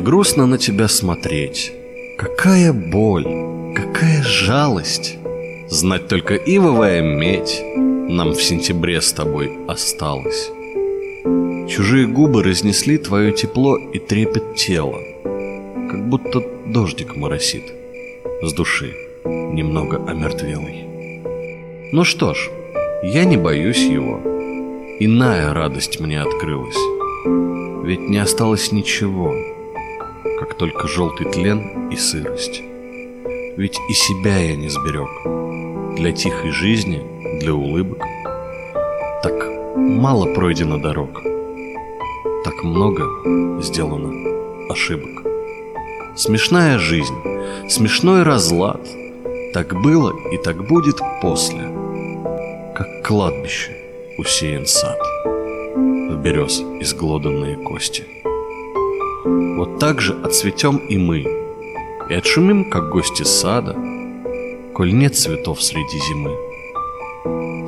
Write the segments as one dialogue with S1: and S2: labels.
S1: грустно на тебя смотреть. Какая боль, какая жалость. Знать только ивовая медь нам в сентябре с тобой осталось. Чужие губы разнесли твое тепло и трепет тела, как будто дождик моросит с души, немного омертвелый. Ну что ж, я не боюсь его. Иная радость мне открылась. Ведь не осталось ничего, как только желтый тлен и сырость. Ведь и себя я не сберег. Для тихой жизни, для улыбок. Так мало пройдено дорог. Так много сделано ошибок. Смешная жизнь, смешной разлад. Так было и так будет после. Как кладбище усеян сад В берез изглоданные кости Вот так же отцветем и мы И отшумим, как гости сада Коль нет цветов среди зимы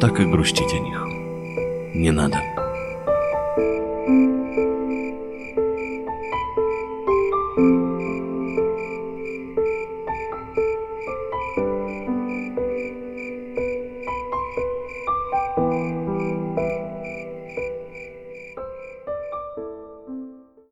S1: Так и грустить о них не надо.